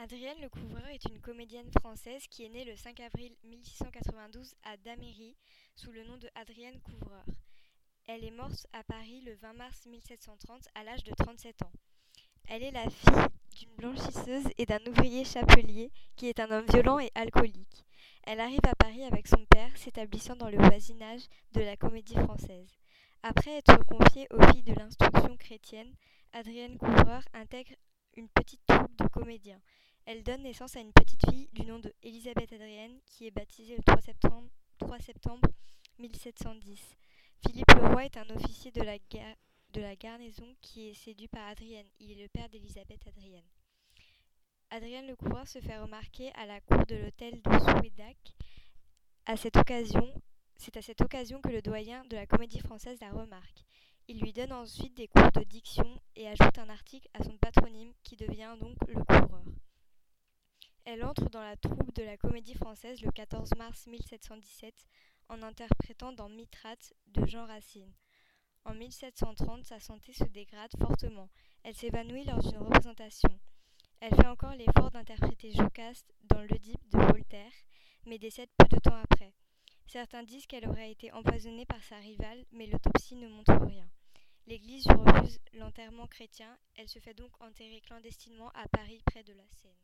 Adrienne Lecouvreur est une comédienne française qui est née le 5 avril 1692 à Daméry sous le nom de Adrienne Couvreur. Elle est morte à Paris le 20 mars 1730 à l'âge de 37 ans. Elle est la fille d'une blanchisseuse et d'un ouvrier chapelier qui est un homme violent et alcoolique. Elle arrive à Paris avec son père, s'établissant dans le voisinage de la comédie française. Après être confiée aux filles de l'instruction chrétienne, Adrienne Couvreur intègre une petite troupe de comédiens. Elle donne naissance à une petite fille du nom de Elisabeth Adrienne qui est baptisée le 3 septembre, 3 septembre 1710. Philippe Leroy est un officier de la, garnison qui est séduit par Adrienne. Il est le père d'Elisabeth Adrienne. Adrienne Lecouvreur se fait remarquer à la cour de l'hôtel de Souédac. À cette occasion, c'est à cette occasion que le doyen de la comédie française la remarque. Il lui donne ensuite des cours de diction et ajoute un article à son patronyme qui devient donc le couvreur. Elle entre dans la troupe de la Comédie Française le 14 mars 1717 en interprétant dans Mitrate de Jean Racine. En 1730, sa santé se dégrade fortement. Elle s'évanouit lors d'une représentation. Elle fait encore l'effort d'interpréter Jocaste dans l'Oedipe de Voltaire, mais décède peu de temps après. Certains disent qu'elle aurait été empoisonnée par sa rivale, mais l'autopsie ne montre rien. L'Église refuse l'enterrement chrétien. Elle se fait donc enterrer clandestinement à Paris près de la Seine.